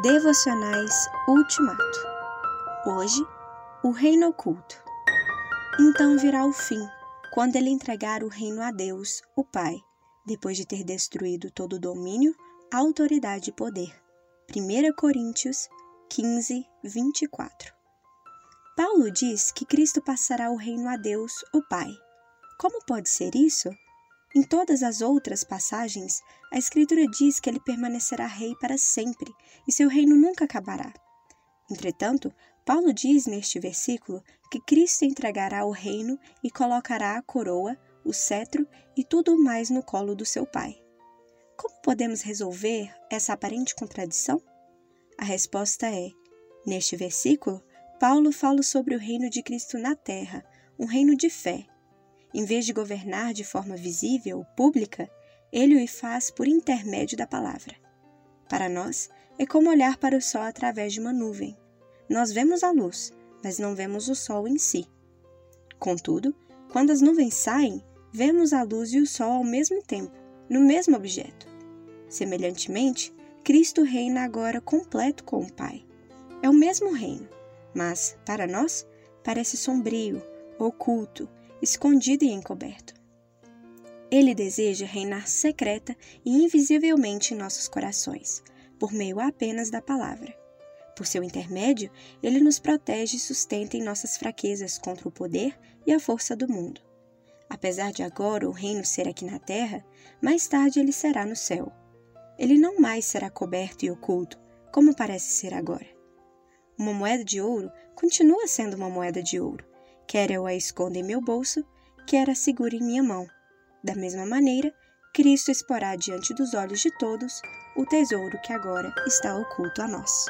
Devocionais Ultimato. Hoje, o reino oculto. Então virá o fim, quando ele entregar o reino a Deus, o Pai, depois de ter destruído todo o domínio, autoridade e poder. 1 Coríntios 15, 24. Paulo diz que Cristo passará o reino a Deus, o Pai. Como pode ser isso? Em todas as outras passagens, a Escritura diz que ele permanecerá rei para sempre e seu reino nunca acabará. Entretanto, Paulo diz neste versículo que Cristo entregará o reino e colocará a coroa, o cetro e tudo mais no colo do seu Pai. Como podemos resolver essa aparente contradição? A resposta é: neste versículo, Paulo fala sobre o reino de Cristo na terra, um reino de fé, em vez de governar de forma visível ou pública, ele o faz por intermédio da palavra. Para nós, é como olhar para o sol através de uma nuvem. Nós vemos a luz, mas não vemos o sol em si. Contudo, quando as nuvens saem, vemos a luz e o sol ao mesmo tempo, no mesmo objeto. Semelhantemente, Cristo reina agora completo com o Pai. É o mesmo reino, mas, para nós, parece sombrio, oculto escondido e encoberto. Ele deseja reinar secreta e invisivelmente em nossos corações, por meio apenas da palavra. Por seu intermédio, ele nos protege e sustenta em nossas fraquezas contra o poder e a força do mundo. Apesar de agora o reino ser aqui na terra, mais tarde ele será no céu. Ele não mais será coberto e oculto, como parece ser agora. Uma moeda de ouro continua sendo uma moeda de ouro, Quer eu a esconda em meu bolso, quer a segure em minha mão. Da mesma maneira, Cristo exporá diante dos olhos de todos o tesouro que agora está oculto a nós.